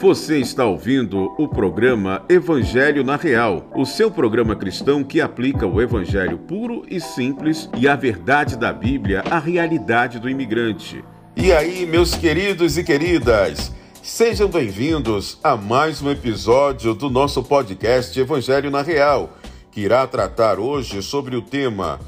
Você está ouvindo o programa Evangelho na Real, o seu programa cristão que aplica o evangelho puro e simples e a verdade da Bíblia à realidade do imigrante. E aí, meus queridos e queridas, sejam bem-vindos a mais um episódio do nosso podcast Evangelho na Real, que irá tratar hoje sobre o tema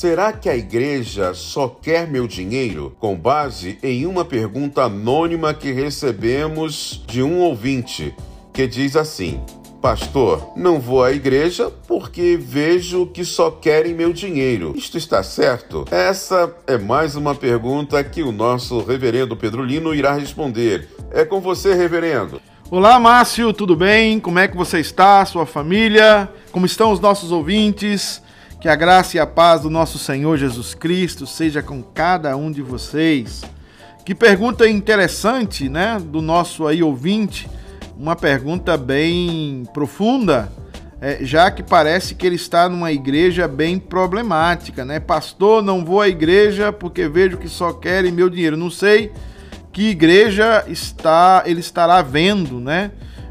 Será que a igreja só quer meu dinheiro? Com base em uma pergunta anônima que recebemos de um ouvinte, que diz assim: Pastor, não vou à igreja porque vejo que só querem meu dinheiro. Isto está certo? Essa é mais uma pergunta que o nosso reverendo Pedro Lino irá responder. É com você, reverendo. Olá, Márcio, tudo bem? Como é que você está? Sua família? Como estão os nossos ouvintes? Que a graça e a paz do nosso Senhor Jesus Cristo seja com cada um de vocês. Que pergunta interessante, né, do nosso aí ouvinte, uma pergunta bem profunda, é, já que parece que ele está numa igreja bem problemática, né? Pastor, não vou à igreja porque vejo que só querem meu dinheiro. Não sei que igreja está ele estará vendo, né?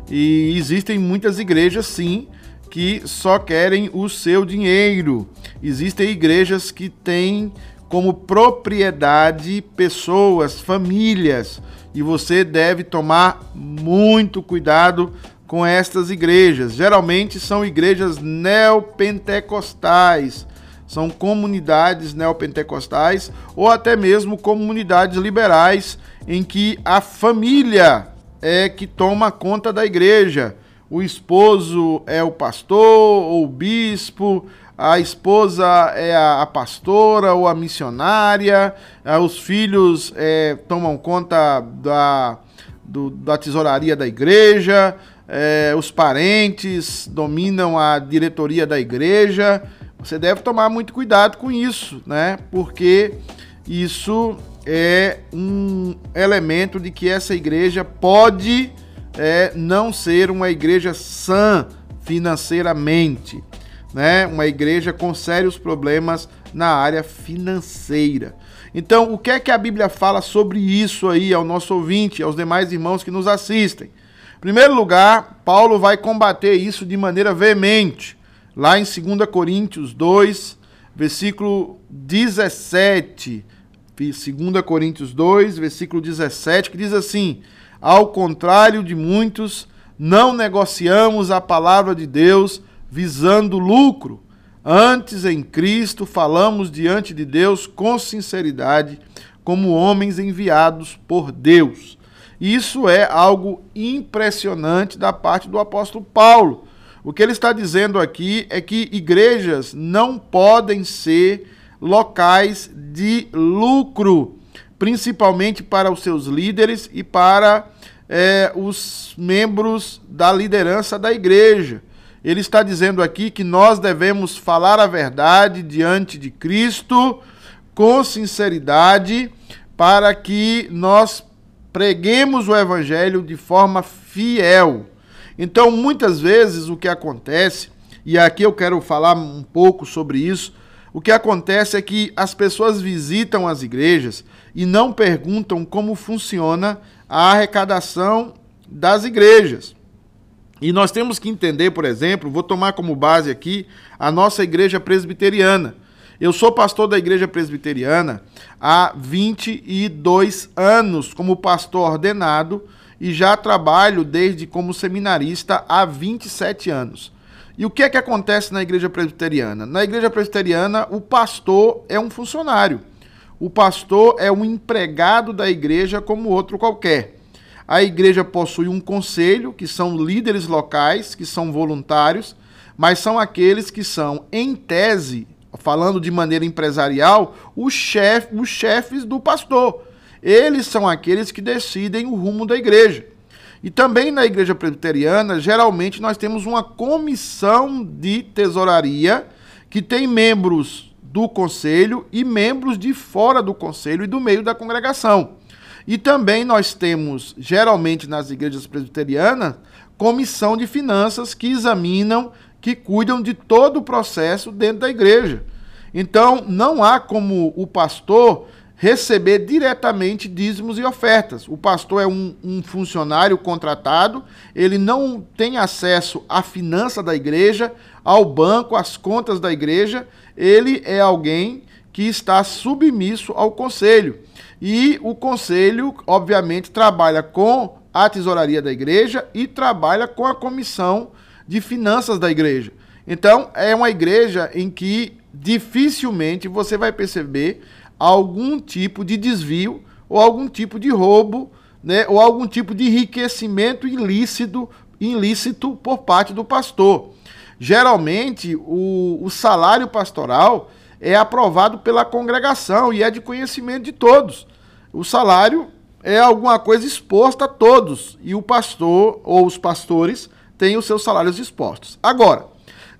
E existem muitas igrejas, sim, que só querem o seu dinheiro. Existem igrejas que têm como propriedade pessoas, famílias, e você deve tomar muito cuidado com estas igrejas. Geralmente são igrejas neopentecostais, são comunidades neopentecostais ou até mesmo comunidades liberais em que a família é que toma conta da igreja o esposo é o pastor ou o bispo, a esposa é a, pastora ou a missionária, é, os filhos é, tomam conta da, do, da tesouraria da igreja, é, os parentes dominam a diretoria da igreja. Você deve tomar muito cuidado com isso, né? Porque isso é um elemento de que essa igreja pode é, não ser uma igreja sã financeiramente, né? Uma igreja com sérios problemas na área financeira. Então, o que é que a Bíblia fala sobre isso aí ao nosso ouvinte, aos demais irmãos que nos assistem? Em primeiro lugar, Paulo vai combater isso de maneira veemente, lá em 2 Coríntios 2, versículo 17. 2 Coríntios 2, versículo 17, que diz assim: ao contrário de muitos, não negociamos a palavra de Deus visando lucro. Antes, em Cristo, falamos diante de Deus com sinceridade, como homens enviados por Deus. Isso é algo impressionante da parte do apóstolo Paulo. O que ele está dizendo aqui é que igrejas não podem ser locais de lucro principalmente para os seus líderes e para é, os membros da liderança da igreja. Ele está dizendo aqui que nós devemos falar a verdade diante de Cristo com sinceridade para que nós preguemos o evangelho de forma fiel. Então, muitas vezes o que acontece, e aqui eu quero falar um pouco sobre isso, o que acontece é que as pessoas visitam as igrejas e não perguntam como funciona a arrecadação das igrejas. E nós temos que entender, por exemplo, vou tomar como base aqui a nossa igreja presbiteriana. Eu sou pastor da igreja presbiteriana há 22 anos como pastor ordenado e já trabalho desde como seminarista há 27 anos. E o que é que acontece na igreja presbiteriana? Na igreja presbiteriana, o pastor é um funcionário. O pastor é um empregado da igreja como outro qualquer. A igreja possui um conselho, que são líderes locais, que são voluntários, mas são aqueles que são, em tese, falando de maneira empresarial, os, chef, os chefes do pastor. Eles são aqueles que decidem o rumo da igreja. E também na igreja presbiteriana, geralmente nós temos uma comissão de tesouraria que tem membros do conselho e membros de fora do conselho e do meio da congregação. E também nós temos, geralmente nas igrejas presbiterianas, comissão de finanças que examinam, que cuidam de todo o processo dentro da igreja. Então, não há como o pastor receber diretamente dízimos e ofertas. O pastor é um, um, funcionário contratado, ele não tem acesso à finança da igreja, ao banco, às contas da igreja, ele é alguém que está submisso ao conselho. E o conselho, obviamente, trabalha com a tesouraria da igreja e trabalha com a comissão de finanças da igreja. Então, é uma igreja em que dificilmente você vai perceber algum tipo de desvio ou algum tipo de roubo, né, ou algum tipo de enriquecimento ilícito, ilícito por parte do pastor. Geralmente, o, o salário pastoral é aprovado pela congregação e é de conhecimento de todos. O salário é alguma coisa exposta a todos e o pastor ou os pastores têm os seus salários expostos. Agora,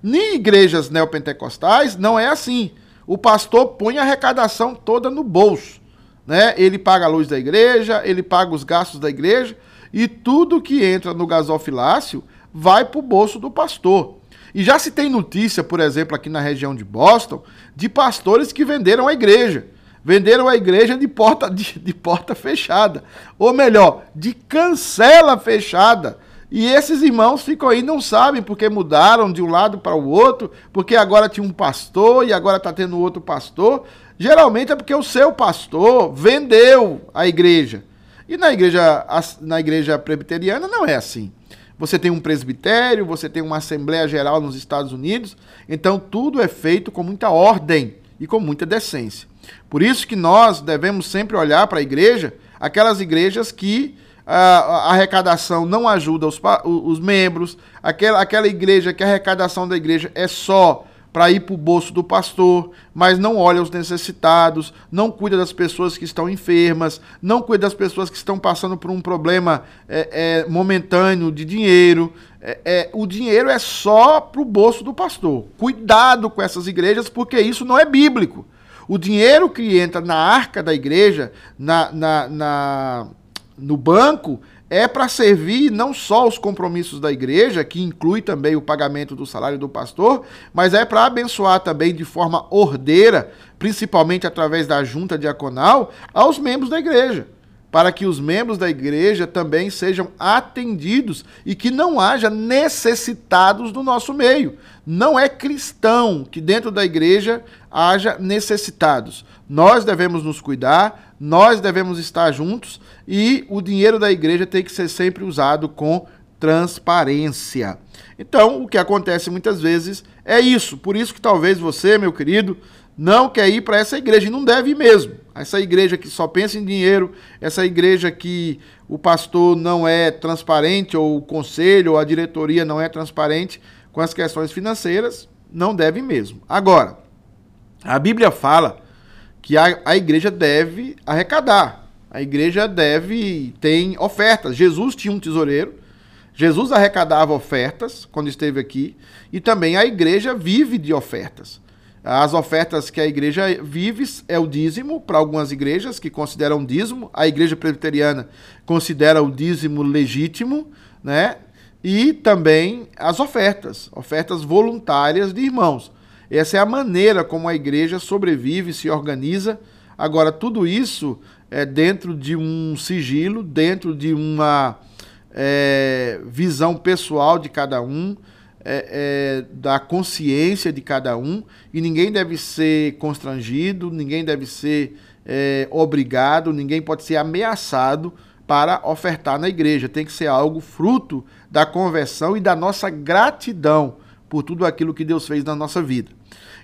em igrejas neopentecostais não é assim o pastor põe a arrecadação toda no bolso. Né? Ele paga a luz da igreja, ele paga os gastos da igreja e tudo que entra no gasofilácio vai para o bolso do pastor. E já se tem notícia, por exemplo, aqui na região de Boston, de pastores que venderam a igreja. Venderam a igreja de porta, de, de porta fechada. Ou melhor, de cancela fechada e esses irmãos ficam aí, não sabem porque mudaram de um lado para o outro, porque agora tinha um pastor e agora está tendo outro pastor. Geralmente é porque o seu pastor vendeu a igreja. E na igreja, na igreja presbiteriana não é assim. Você tem um presbitério, você tem uma Assembleia Geral nos Estados Unidos, então tudo é feito com muita ordem e com muita decência. Por isso que nós devemos sempre olhar para a igreja, aquelas igrejas que a arrecadação não ajuda os, os membros, aquela, aquela igreja que a arrecadação da igreja é só para ir para o bolso do pastor, mas não olha os necessitados, não cuida das pessoas que estão enfermas, não cuida das pessoas que estão passando por um problema é, é, momentâneo de dinheiro. É, é o dinheiro é só para o bolso do pastor. Cuidado com essas igrejas, porque isso não é bíblico. O dinheiro que entra na arca da igreja, na, na, na no banco é para servir não só os compromissos da igreja, que inclui também o pagamento do salário do pastor, mas é para abençoar também de forma ordeira, principalmente através da junta diaconal, aos membros da igreja para que os membros da igreja também sejam atendidos e que não haja necessitados do nosso meio. Não é cristão que dentro da igreja haja necessitados. Nós devemos nos cuidar, nós devemos estar juntos e o dinheiro da igreja tem que ser sempre usado com transparência. Então, o que acontece muitas vezes é isso. Por isso que talvez você, meu querido, não quer ir para essa igreja e não deve mesmo. Essa igreja que só pensa em dinheiro, essa igreja que o pastor não é transparente, ou o conselho, ou a diretoria não é transparente com as questões financeiras, não deve mesmo. Agora, a Bíblia fala que a, a igreja deve arrecadar. A igreja deve, tem ofertas. Jesus tinha um tesoureiro, Jesus arrecadava ofertas quando esteve aqui, e também a igreja vive de ofertas. As ofertas que a igreja vive é o dízimo, para algumas igrejas que consideram dízimo. A igreja presbiteriana considera o dízimo legítimo, né? E também as ofertas, ofertas voluntárias de irmãos. Essa é a maneira como a igreja sobrevive, se organiza. Agora, tudo isso é dentro de um sigilo, dentro de uma é, visão pessoal de cada um é, é, da consciência de cada um e ninguém deve ser constrangido, ninguém deve ser é, obrigado, ninguém pode ser ameaçado para ofertar na igreja. Tem que ser algo fruto da conversão e da nossa gratidão por tudo aquilo que Deus fez na nossa vida.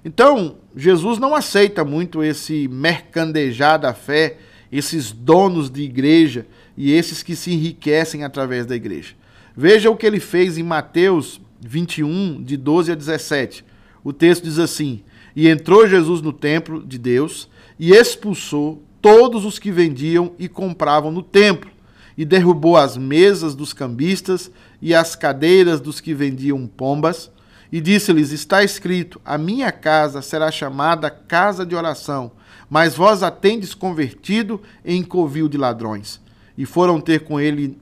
Então, Jesus não aceita muito esse mercandejar da fé, esses donos de igreja e esses que se enriquecem através da igreja. Veja o que ele fez em Mateus 21, de 12 a 17. O texto diz assim: E entrou Jesus no templo de Deus e expulsou todos os que vendiam e compravam no templo, e derrubou as mesas dos cambistas e as cadeiras dos que vendiam pombas, e disse-lhes: Está escrito: A minha casa será chamada casa de oração, mas vós a tendes convertido em covil de ladrões. E foram ter com ele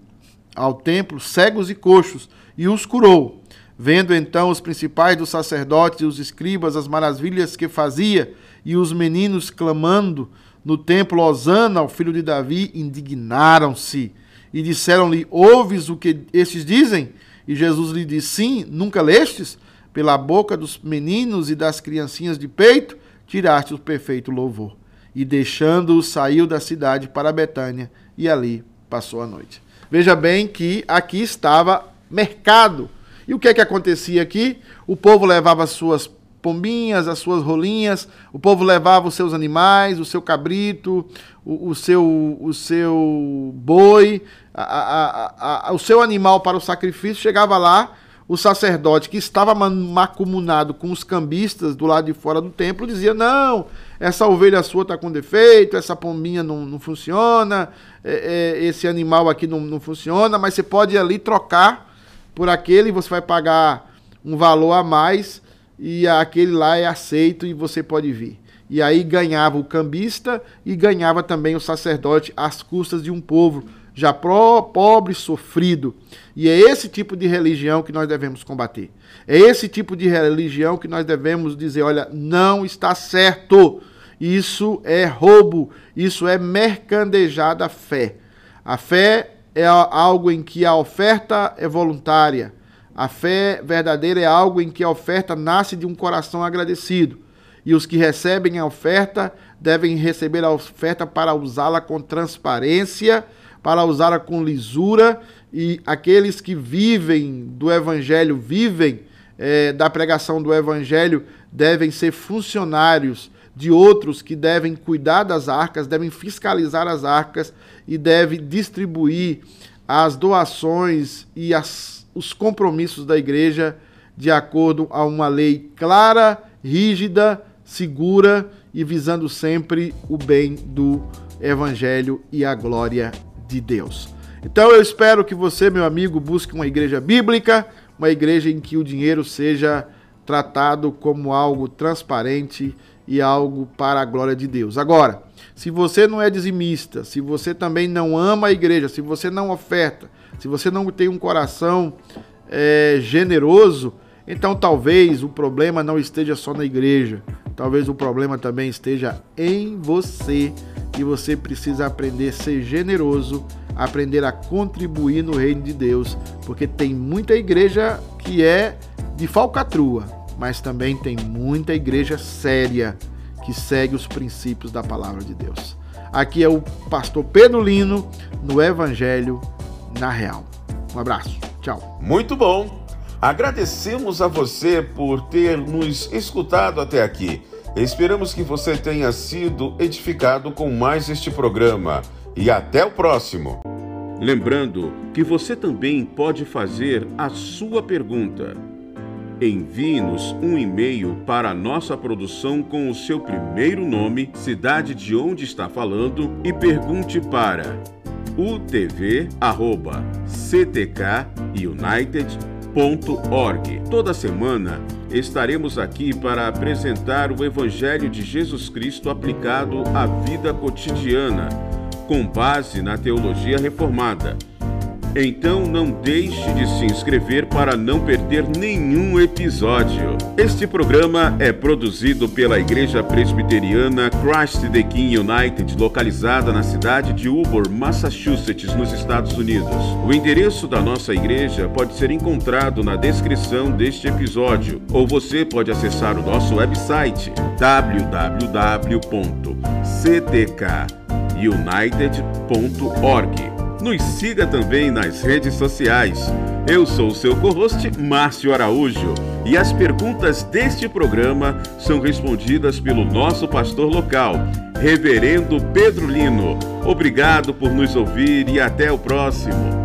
ao templo cegos e coxos, e os curou. Vendo então os principais dos sacerdotes e os escribas as maravilhas que fazia, e os meninos clamando no templo Osana ao filho de Davi, indignaram-se e disseram-lhe: Ouves o que estes dizem? E Jesus lhe disse: Sim, nunca lestes? Pela boca dos meninos e das criancinhas de peito, tiraste o perfeito louvor. E deixando-o, saiu da cidade para Betânia e ali passou a noite. Veja bem que aqui estava mercado. E o que é que acontecia aqui? O povo levava suas pombinhas, as suas rolinhas, o povo levava os seus animais, o seu cabrito, o, o seu, o seu boi, a, a, a, o seu animal para o sacrifício, chegava lá, o sacerdote que estava macumunado com os cambistas do lado de fora do templo dizia: Não, essa ovelha sua está com defeito, essa pombinha não, não funciona, é, é, esse animal aqui não, não funciona, mas você pode ir ali trocar por aquele você vai pagar um valor a mais e aquele lá é aceito e você pode vir. E aí ganhava o cambista e ganhava também o sacerdote às custas de um povo já pro, pobre, sofrido. E é esse tipo de religião que nós devemos combater. É esse tipo de religião que nós devemos dizer: olha, não está certo. Isso é roubo, isso é mercandejada fé. A fé é algo em que a oferta é voluntária a fé verdadeira é algo em que a oferta nasce de um coração agradecido. E os que recebem a oferta devem receber a oferta para usá-la com transparência, para usá-la com lisura. E aqueles que vivem do evangelho, vivem é, da pregação do evangelho, devem ser funcionários de outros que devem cuidar das arcas, devem fiscalizar as arcas e devem distribuir as doações e as os compromissos da igreja de acordo a uma lei clara, rígida, segura e visando sempre o bem do evangelho e a glória de Deus. Então eu espero que você, meu amigo, busque uma igreja bíblica, uma igreja em que o dinheiro seja tratado como algo transparente e algo para a glória de Deus. Agora, se você não é dizimista, se você também não ama a igreja, se você não oferta, se você não tem um coração é, generoso, então talvez o problema não esteja só na igreja, talvez o problema também esteja em você e você precisa aprender a ser generoso, aprender a contribuir no reino de Deus, porque tem muita igreja que é de falcatrua, mas também tem muita igreja séria que segue os princípios da palavra de Deus. Aqui é o pastor Pedro Lino no Evangelho na Real. Um abraço, tchau. Muito bom. Agradecemos a você por ter nos escutado até aqui. Esperamos que você tenha sido edificado com mais este programa. E até o próximo. Lembrando que você também pode fazer a sua pergunta. Envie-nos um e-mail para a nossa produção com o seu primeiro nome, cidade de onde está falando e pergunte para utv@ctkunited.org. Toda semana estaremos aqui para apresentar o evangelho de Jesus Cristo aplicado à vida cotidiana, com base na teologia reformada então não deixe de se inscrever para não perder nenhum episódio. Este programa é produzido pela Igreja Presbiteriana Christ the King United, localizada na cidade de Ubor, Massachusetts, nos Estados Unidos. O endereço da nossa igreja pode ser encontrado na descrição deste episódio, ou você pode acessar o nosso website www.ctkunited.org. Nos siga também nas redes sociais. Eu sou o seu co-host, Márcio Araújo, e as perguntas deste programa são respondidas pelo nosso pastor local, Reverendo Pedro Lino. Obrigado por nos ouvir e até o próximo.